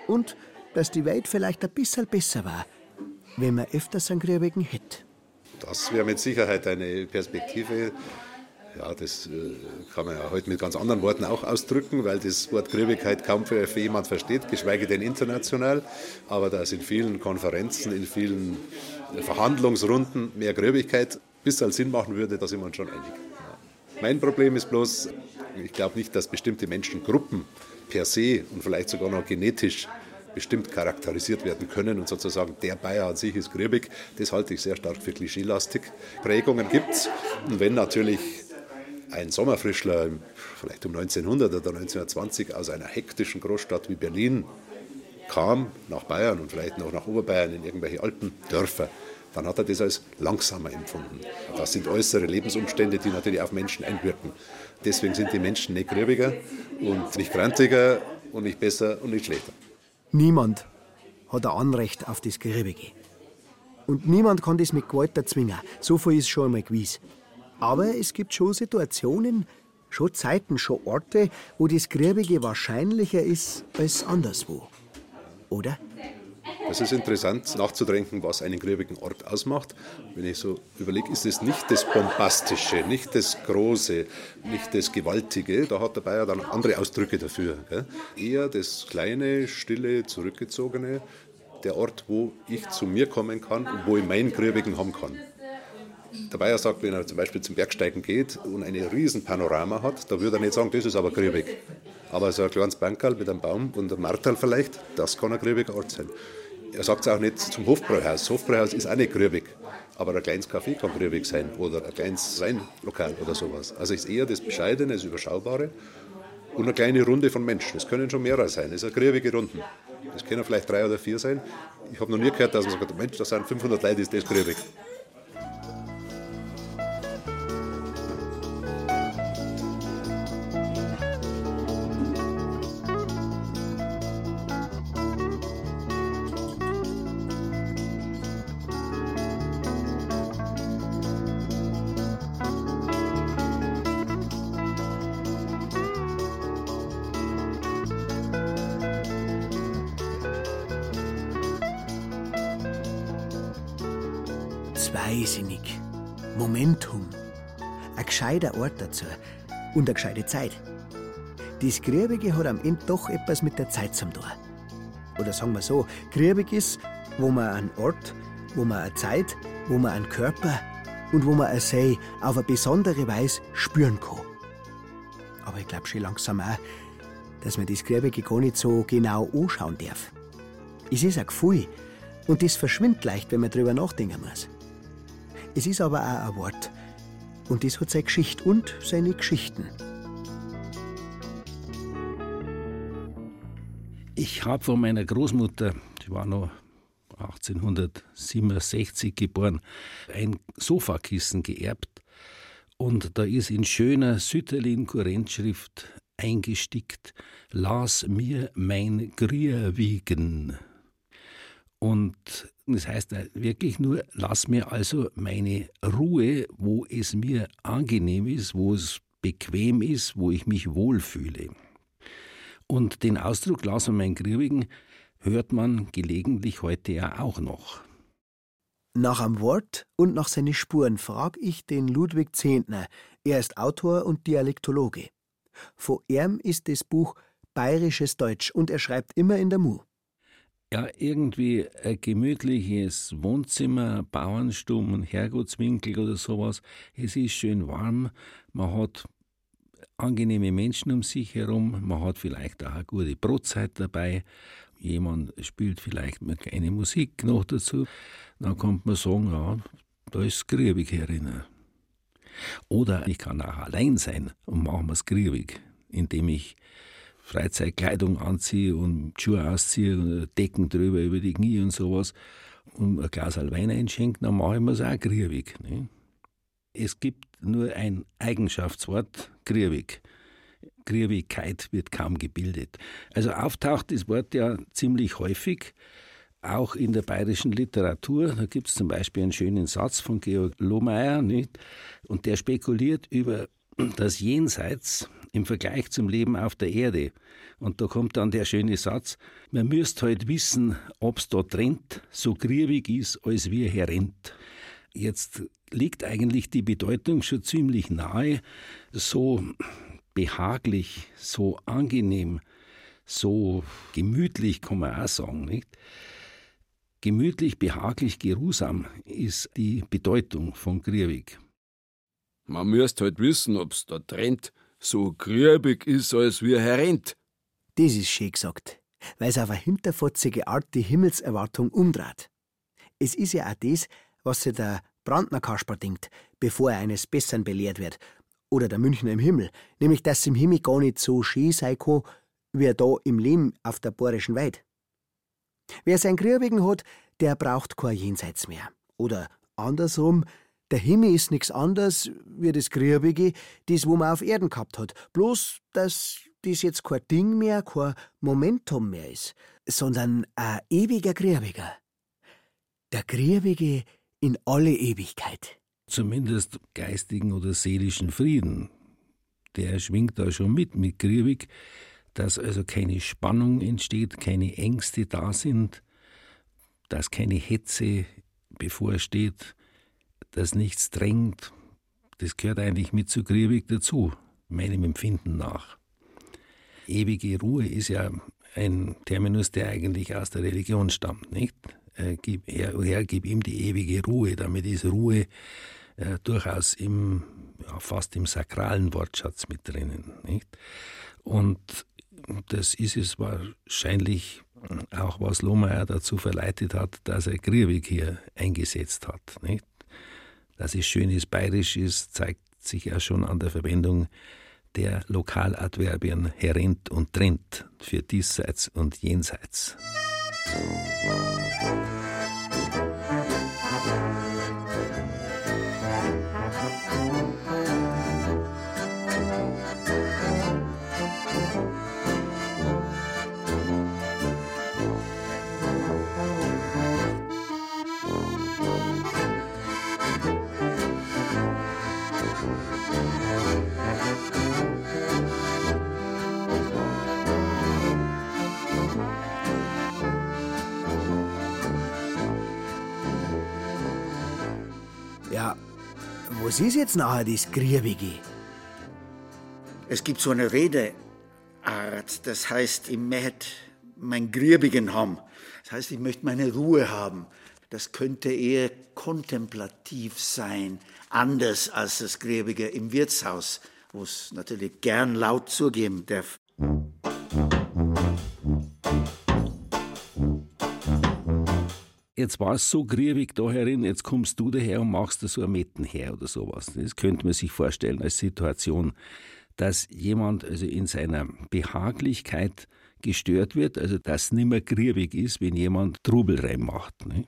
Speaker 2: Und dass die Welt vielleicht ein bisschen besser war, wenn man öfters einen Griebigen hätte.
Speaker 8: Das wäre mit Sicherheit eine Perspektive. Ja, das äh, kann man ja heute mit ganz anderen Worten auch ausdrücken, weil das Wort Griebigkeit kaum für, für jemand versteht, geschweige denn international. Aber da ist in vielen Konferenzen, in vielen Verhandlungsrunden mehr Gröbigkeit, bis es Sinn machen würde, da sind wir uns schon einig. Mein Problem ist bloß, ich glaube nicht, dass bestimmte Menschengruppen per se und vielleicht sogar noch genetisch bestimmt charakterisiert werden können und sozusagen der Bayer an sich ist grübig. Das halte ich sehr stark für klischeelastig. Prägungen gibt es und wenn natürlich ein Sommerfrischler vielleicht um 1900 oder 1920 aus einer hektischen Großstadt wie Berlin kam nach Bayern und vielleicht noch nach Oberbayern in irgendwelche Alpendörfer, dann hat er das als langsamer empfunden. Das sind äußere Lebensumstände, die natürlich auf Menschen einwirken. Deswegen sind die Menschen nicht gröbiger und nicht grantiger und nicht besser und nicht schlechter.
Speaker 2: Niemand hat ein Anrecht auf das Gröbige. Und niemand kann das mit Gewalt erzwingen. So viel ist schon einmal gewiss. Aber es gibt schon Situationen, schon Zeiten, schon Orte, wo das Gröbige wahrscheinlicher ist als anderswo. Oder?
Speaker 8: Es ist interessant nachzudenken, was einen gröbigen Ort ausmacht. Wenn ich so überlege, ist es nicht das Bombastische, nicht das Große, nicht das Gewaltige. Da hat der Bayer dann andere Ausdrücke dafür. Gell? Eher das kleine, stille, zurückgezogene, der Ort, wo ich zu mir kommen kann und wo ich meinen Gröbigen haben kann. Der Bayer sagt, wenn er zum Beispiel zum Bergsteigen geht und eine riesen Panorama hat, da würde er nicht sagen, das ist aber grübig. Aber so ein kleines Bankerl mit einem Baum und einem Martal vielleicht, das kann ein grübiger Ort sein. Er sagt es auch nicht zum Hofbräuhaus. Das Hofbräuhaus ist auch nicht grübig. Aber ein kleines Café kann grübig sein oder ein kleines Weinlokal oder sowas. Also ist eher das Bescheidene, das Überschaubare und eine kleine Runde von Menschen. Es können schon mehrere sein. Es ist eine grübige Runden. Das können vielleicht drei oder vier sein. Ich habe noch nie gehört, dass man sagt, Mensch, das sind 500 Leute, ist das grübig.
Speaker 2: Und eine gescheite Zeit. Das Grübige hat am Ende doch etwas mit der Zeit zum tun. Oder sagen wir so, Grübig ist, wo man einen Ort, wo man eine Zeit, wo man einen Körper und wo man ein See auf eine besondere Weise spüren kann. Aber ich glaube schon langsam auch, dass man das Grübige gar nicht so genau anschauen darf. Es ist ein Gefühl und das verschwindet leicht, wenn man drüber nachdenken muss. Es ist aber auch ein Wort. Und das hat seine Geschichte und seine Geschichten.
Speaker 10: Ich habe von meiner Großmutter, die war noch 1867 geboren, ein Sofakissen geerbt. Und da ist in schöner Sütterlin-Kurrentschrift eingestickt: Las mir mein Grierwiegen. Und das heißt wirklich nur, lass mir also meine Ruhe, wo es mir angenehm ist, wo es bequem ist, wo ich mich wohlfühle. Und den Ausdruck lass mir mein Griebigen hört man gelegentlich heute ja auch noch.
Speaker 2: Nach einem Wort und nach seinen Spuren frag ich den Ludwig Zehntner. Er ist Autor und Dialektologe. Vor ihm ist das Buch Bayerisches Deutsch und er schreibt immer in der Mu
Speaker 10: ja, irgendwie ein gemütliches Wohnzimmer, Bauernstumm, ein Herrgottswinkel oder sowas. Es ist schön warm, man hat angenehme Menschen um sich herum, man hat vielleicht auch eine gute Brotzeit dabei, jemand spielt vielleicht mal eine Musik noch dazu, dann kommt man sagen, ja, da ist griebig herinnen. Oder ich kann auch allein sein und machen wir es griebig, indem ich Freizeitkleidung anziehe und Schuhe ausziehe, Decken drüber über die Knie und sowas und ein Glas Wein einschenken, dann mache ich mir es auch griebig. Ne? Es gibt nur ein Eigenschaftswort, griebig. Griebigkeit wird kaum gebildet. Also auftaucht das Wort ja ziemlich häufig, auch in der bayerischen Literatur. Da gibt es zum Beispiel einen schönen Satz von Georg Lohmeier, nicht? und der spekuliert über das Jenseits im Vergleich zum Leben auf der Erde. Und da kommt dann der schöne Satz, man müsst halt wissen, ob's da trennt, so griebig ist, als wir herrennt. Jetzt liegt eigentlich die Bedeutung schon ziemlich nahe, so behaglich, so angenehm, so gemütlich kann man auch sagen, nicht? Gemütlich, behaglich, geruhsam ist die Bedeutung von griebig.
Speaker 5: Man müsst halt wissen, ob's da trennt, so grübig ist, als wie herrennt.
Speaker 2: Das ist schön gesagt, weil es auf eine hinterfotzige Art die Himmelserwartung umdreht. Es ist ja auch das, was sich der Brandner Kasper denkt, bevor er eines Besseren belehrt wird. Oder der Münchner im Himmel, nämlich dass im Himmel gar nicht so schön sein kann, wie er da im Leben auf der Bohrischen Weid. Wer sein Grübigen hat, der braucht kein Jenseits mehr. Oder andersrum, der Himmel ist nichts anderes wie das Grübige, das wo man auf Erden gehabt hat. Bloß, dass das jetzt kein Ding mehr, kein Momentum mehr ist, sondern ein ewiger Grübiger. Der Grübige in alle Ewigkeit.
Speaker 10: Zumindest geistigen oder seelischen Frieden. Der schwingt da schon mit, mit Grübig, dass also keine Spannung entsteht, keine Ängste da sind, dass keine Hetze bevorsteht, dass nichts drängt, das gehört eigentlich mit zu Griebig dazu, meinem Empfinden nach. Ewige Ruhe ist ja ein Terminus, der eigentlich aus der Religion stammt, nicht? Äh, gib, Herr, Herr, gib ihm die ewige Ruhe. Damit ist Ruhe äh, durchaus im, ja, fast im sakralen Wortschatz mit drinnen, nicht? Und das ist es wahrscheinlich auch, was Lohmeier dazu verleitet hat, dass er Griebig hier eingesetzt hat, nicht? Dass es schönes Bayerisch ist, zeigt sich ja schon an der Verwendung der Lokaladverbien herent und trennt für diesseits und jenseits.
Speaker 2: Was ist jetzt nachher das Griebige?
Speaker 4: Es gibt so eine Redeart, das heißt, ich möchte mein Griebigen haben. Das heißt, ich möchte meine Ruhe haben. Das könnte eher kontemplativ sein, anders als das Griebige im Wirtshaus, wo es natürlich gern laut zugeben darf.
Speaker 10: Jetzt war es so griebig da herin, jetzt kommst du daher und machst da so ein Metten her oder sowas. Das könnte man sich vorstellen als Situation, dass jemand also in seiner Behaglichkeit gestört wird, also dass nicht mehr griebig ist, wenn jemand Trubel reinmacht. Ne?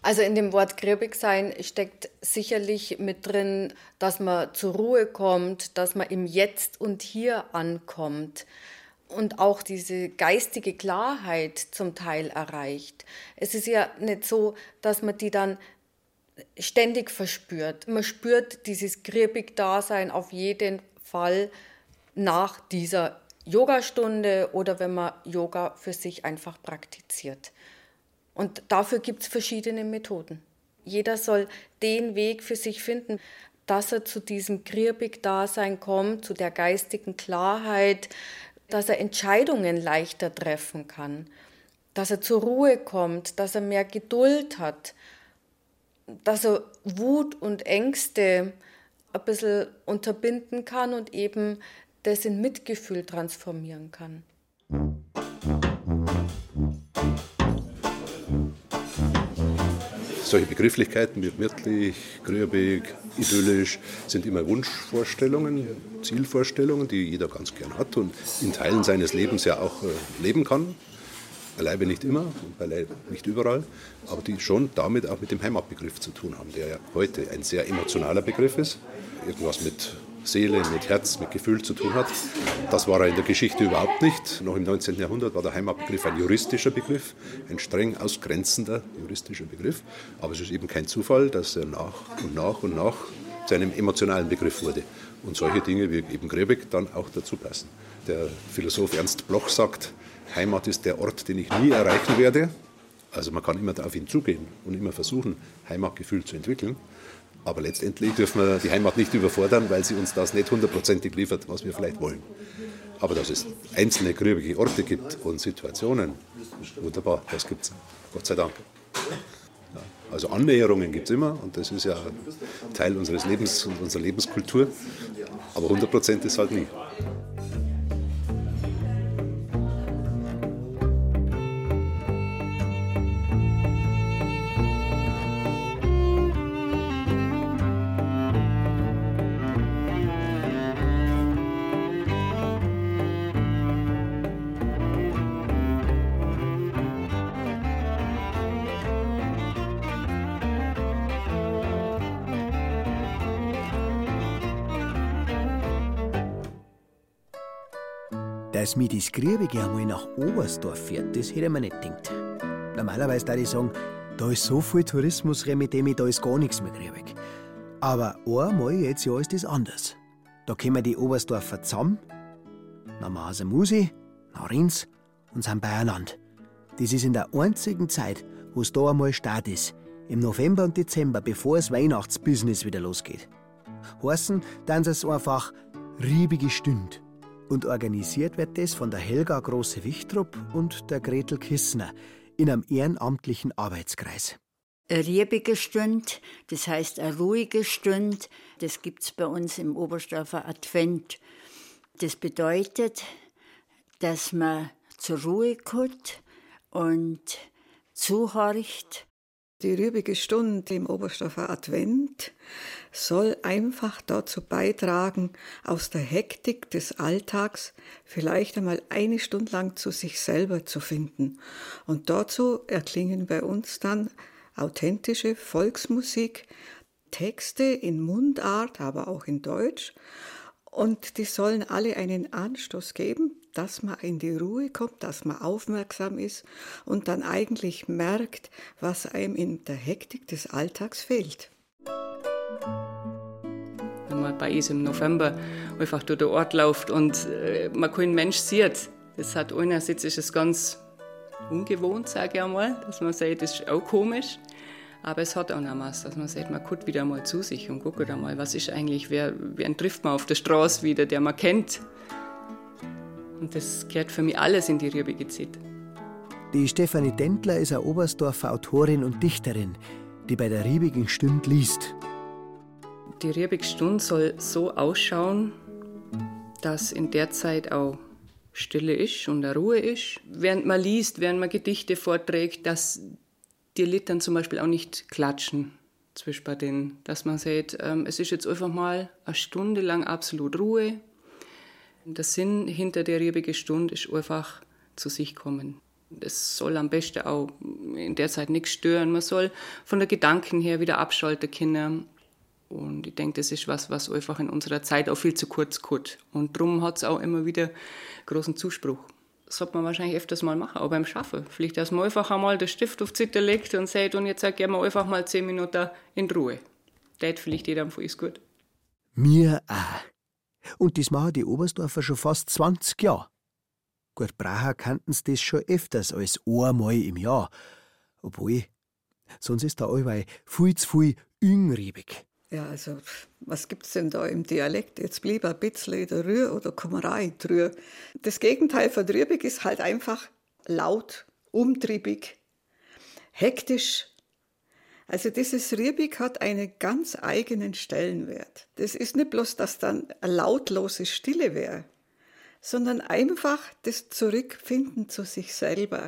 Speaker 7: Also in dem Wort griebig sein steckt sicherlich mit drin, dass man zur Ruhe kommt, dass man im Jetzt und Hier ankommt und auch diese geistige Klarheit zum Teil erreicht. Es ist ja nicht so, dass man die dann ständig verspürt. Man spürt dieses Griebig-Dasein auf jeden Fall nach dieser Yogastunde oder wenn man Yoga für sich einfach praktiziert. Und dafür gibt es verschiedene Methoden. Jeder soll den Weg für sich finden, dass er zu diesem Griebig-Dasein kommt, zu der geistigen Klarheit, dass er Entscheidungen leichter treffen kann, dass er zur Ruhe kommt, dass er mehr Geduld hat, dass er Wut und Ängste ein bisschen unterbinden kann und eben das in Mitgefühl transformieren kann.
Speaker 8: Solche Begrifflichkeiten wie wirtlich, grübig, idyllisch sind immer Wunschvorstellungen, Zielvorstellungen, die jeder ganz gern hat und in Teilen seines Lebens ja auch äh, leben kann. Beileibe nicht immer, beileibe nicht überall, aber die schon damit auch mit dem Heimatbegriff zu tun haben, der ja heute ein sehr emotionaler Begriff ist. Irgendwas mit Seele, mit Herz, mit Gefühl zu tun hat. Das war er in der Geschichte überhaupt nicht. Noch im 19. Jahrhundert war der Heimatbegriff ein juristischer Begriff, ein streng ausgrenzender juristischer Begriff. Aber es ist eben kein Zufall, dass er nach und nach und nach zu einem emotionalen Begriff wurde. Und solche Dinge wie eben Grebek dann auch dazu passen. Der Philosoph Ernst Bloch sagt, Heimat ist der Ort, den ich nie erreichen werde. Also man kann immer auf ihn zugehen und immer versuchen, Heimatgefühl zu entwickeln. Aber letztendlich dürfen wir die Heimat nicht überfordern, weil sie uns das nicht hundertprozentig liefert, was wir vielleicht wollen. Aber dass es einzelne grübige Orte gibt und Situationen, wunderbar, das gibt es. Gott sei Dank. Ja, also Annäherungen gibt es immer und das ist ja Teil unseres Lebens und unserer Lebenskultur. Aber 100 Prozent ist halt nie.
Speaker 2: Dass mir das Griebige einmal nach Oberstdorf fährt, das hätte ich mir nicht gedacht. Normalerweise würde ich sagen, da ist so viel Tourismus, mit dem ich da ist gar nichts mehr Griebig. Aber einmal jetzt ja ist das anders. Da kommen die Oberstdorfer zusammen, dann machen sie Musi, nach Rins und sind beieinander. Das ist in der einzigen Zeit, wo es da einmal Start ist, im November und Dezember, bevor das Weihnachtsbusiness wieder losgeht. Heißen, dann es einfach riebige Stünd. Und organisiert wird das von der Helga Große-Wichtrup und der Gretel Kissner in einem ehrenamtlichen Arbeitskreis.
Speaker 11: Eine riebige Stunde, das heißt eine ruhige Stunde, das gibt es bei uns im Oberstdorfer Advent. Das bedeutet, dass man zur Ruhe kommt und zuhorcht.
Speaker 12: Die rübige Stunde im Oberstdorfer Advent soll einfach dazu beitragen, aus der Hektik des Alltags vielleicht einmal eine Stunde lang zu sich selber zu finden. Und dazu erklingen bei uns dann authentische Volksmusik, Texte in Mundart, aber auch in Deutsch. Und die sollen alle einen Anstoß geben, dass man in die Ruhe kommt, dass man aufmerksam ist und dann eigentlich merkt, was einem in der Hektik des Alltags fehlt.
Speaker 13: Wenn man bei uns im November einfach durch den Ort läuft und äh, man keinen Mensch sieht, das hat einerseits ist es ganz ungewohnt, sage ich einmal, dass man sagt, das ist auch komisch. Aber es hat auch noch was, dass man sagt, man guckt wieder mal zu sich und guckt einmal, was ist eigentlich, wer, wen trifft man auf der Straße wieder, der man kennt. Und das gehört für mich alles in die Rübige Zeit.
Speaker 2: Die Stefanie Dentler ist eine Oberstdorfer Autorin und Dichterin, die bei der Riebigen Stund liest.
Speaker 13: Die Riebige Stund soll so ausschauen, dass in der Zeit auch Stille ist und Ruhe ist. Während man liest, während man Gedichte vorträgt, dass die Littern zum Beispiel auch nicht klatschen zwischen bei denen. Dass man sagt, ähm, es ist jetzt einfach mal eine Stunde lang absolut Ruhe. Der Sinn hinter der riebigen Stunde ist einfach zu sich kommen. Es soll am besten auch in der Zeit nichts stören. Man soll von der Gedanken her wieder abschalten können. Und ich denke, das ist was, was einfach in unserer Zeit auch viel zu kurz kommt. Und darum hat es auch immer wieder großen Zuspruch sollte man wahrscheinlich öfters mal machen, auch beim Schaffen. Vielleicht, dass man einfach einmal den Stift auf die Seite legt und sagt, und jetzt gehen wir einfach mal zehn Minuten in Ruhe. Das vielleicht jeder von uns gut.
Speaker 2: Mir auch. Und das machen die Oberstdorfer schon fast 20 Jahre. Gut, Bracher kannten sie das schon öfters als einmal im Jahr. Obwohl, sonst ist da allweil viel zu viel üngriebig.
Speaker 12: Ja, also, was gibt es denn da im Dialekt? Jetzt blieb ein bisschen der Rühr oder Kummerei drüber. Das Gegenteil von trübig ist halt einfach laut, umtriebig, hektisch. Also dieses Riebig hat einen ganz eigenen Stellenwert. Das ist nicht bloß, dass dann eine lautlose Stille wäre, sondern einfach das Zurückfinden zu sich selber.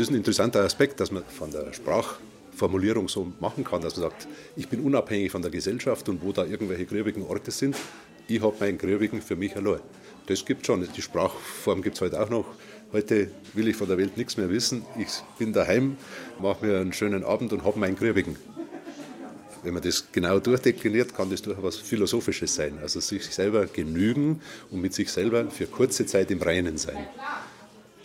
Speaker 8: Ist ein interessanter Aspekt, dass man von der Sprachformulierung so machen kann, dass man sagt, ich bin unabhängig von der Gesellschaft und wo da irgendwelche gröbigen Orte sind, ich habe meinen Gröbigen für mich allein. Das gibt schon. Die Sprachform gibt es heute auch noch. Heute will ich von der Welt nichts mehr wissen. Ich bin daheim, mache mir einen schönen Abend und habe meinen Gröbigen. Wenn man das genau durchdekliniert, kann das durchaus Philosophisches sein. Also sich selber genügen und mit sich selber für kurze Zeit im Reinen sein.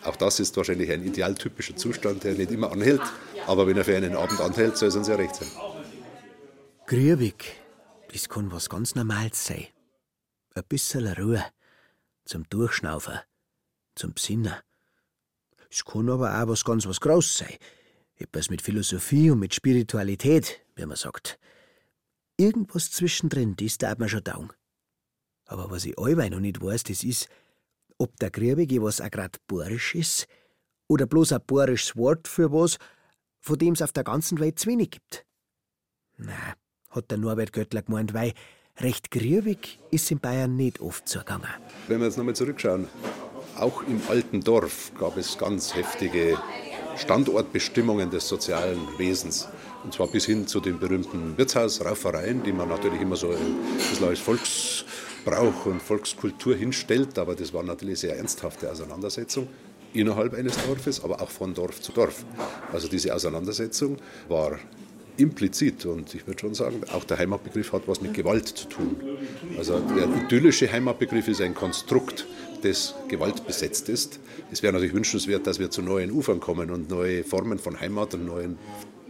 Speaker 8: Auch das ist wahrscheinlich ein idealtypischer Zustand, der nicht immer anhält. Aber wenn er für einen Abend anhält, soll es uns ja recht sein.
Speaker 2: Grübig, das kann was ganz Normales sein. Ein bisschen Ruhe, zum Durchschnaufen, zum Besinnen. Es kann aber auch was ganz was Großes sein. Etwas mit Philosophie und mit Spiritualität, wie man sagt. Irgendwas zwischendrin, das darf man schon dauern. Aber was ich allweil noch nicht weiß, das ist, ob der Griebige was auch grad borisch ist oder bloß ein borisches Wort für was, von dem es auf der ganzen Welt zu wenig gibt. Na, hat der Norbert Göttler gemeint, weil recht griebig ist in Bayern nicht oft zugegangen.
Speaker 8: Wenn wir jetzt nochmal zurückschauen, auch im alten Dorf gab es ganz heftige Standortbestimmungen des sozialen Wesens. Und zwar bis hin zu den berühmten Wirtshausraufereien, die man natürlich immer so ein bisschen als Volksbrauch und Volkskultur hinstellt. Aber das war natürlich sehr ernsthafte Auseinandersetzung innerhalb eines Dorfes, aber auch von Dorf zu Dorf. Also diese Auseinandersetzung war implizit und ich würde schon sagen, auch der Heimatbegriff hat was mit Gewalt zu tun. Also der idyllische Heimatbegriff ist ein Konstrukt, das gewaltbesetzt ist. Es wäre natürlich wünschenswert, dass wir zu neuen Ufern kommen und neue Formen von Heimat und neuen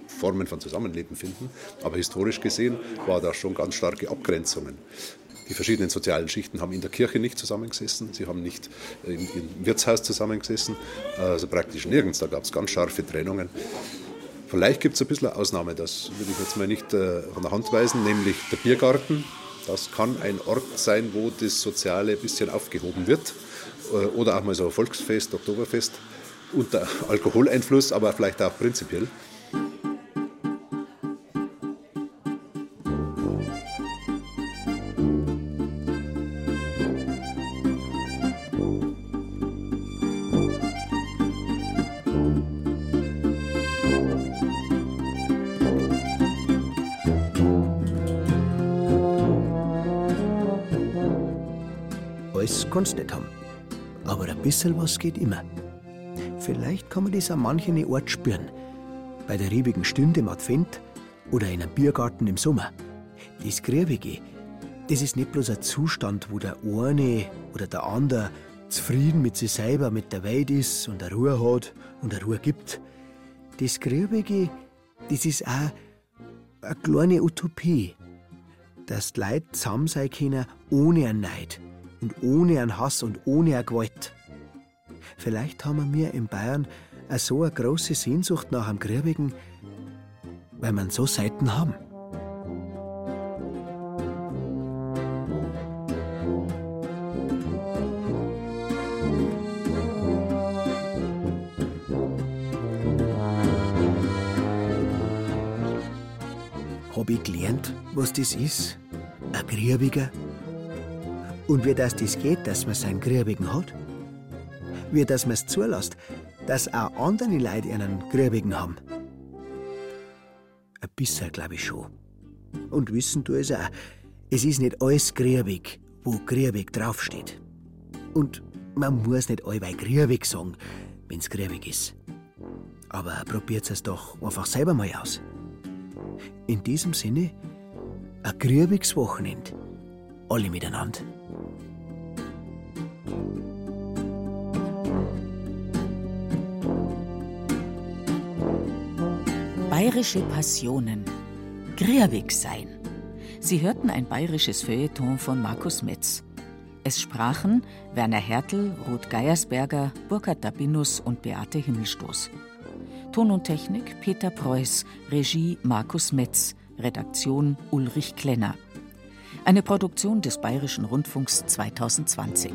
Speaker 8: Formen von Zusammenleben finden. Aber historisch gesehen war da schon ganz starke Abgrenzungen. Die verschiedenen sozialen Schichten haben in der Kirche nicht zusammengesessen, sie haben nicht im, im Wirtshaus zusammengesessen, also praktisch nirgends. Da gab es ganz scharfe Trennungen. Vielleicht gibt es ein bisschen eine Ausnahme, das würde ich jetzt mal nicht äh, von der Hand weisen, nämlich der Biergarten. Das kann ein Ort sein, wo das Soziale ein bisschen aufgehoben wird. Äh, oder auch mal so ein Volksfest, Oktoberfest unter Alkoholeinfluss, aber vielleicht auch prinzipiell.
Speaker 2: Du nicht haben. Aber ein bisschen was geht immer. Vielleicht kann man das an manchen Ort spüren. Bei der riebigen Stunde im Advent oder in einem Biergarten im Sommer. Das Griebige, das ist nicht bloß ein Zustand, wo der eine oder der andere zufrieden mit sich selber, mit der Welt ist und eine Ruhe hat und eine Ruhe gibt. Das Griebige, das ist auch eine kleine Utopie, dass die Leute zusammen sein können ohne einen Neid und ohne einen Hass und ohne eine Gewalt. Vielleicht haben wir in Bayern eine so eine große Sehnsucht nach einem Griebigen, weil man so Seiten haben. Hab ich gelernt, was das ist? Ein Griebiger? Und wie das das geht, dass man seinen Griebigen hat? Wie dass man es zulässt, dass auch andere Leute einen Griebigen haben? Ein bisschen, glaube ich schon. Und wissen du es auch, es ist nicht alles Griebig, wo Griebig draufsteht. Und man muss nicht allweil Griebig sagen, wenn's Griebig ist. Aber probiert es doch einfach selber mal aus. In diesem Sinne, ein grübiges Wochenende. Alle miteinander.
Speaker 3: Bayerische Passionen. Griebig sein. Sie hörten ein bayerisches Feuilleton von Markus Metz. Es sprachen Werner Hertel, Ruth Geiersberger, Burkhard Dabinus und Beate Himmelstoß. Ton und Technik Peter Preuß, Regie Markus Metz, Redaktion Ulrich Klenner. Eine Produktion des Bayerischen Rundfunks 2020.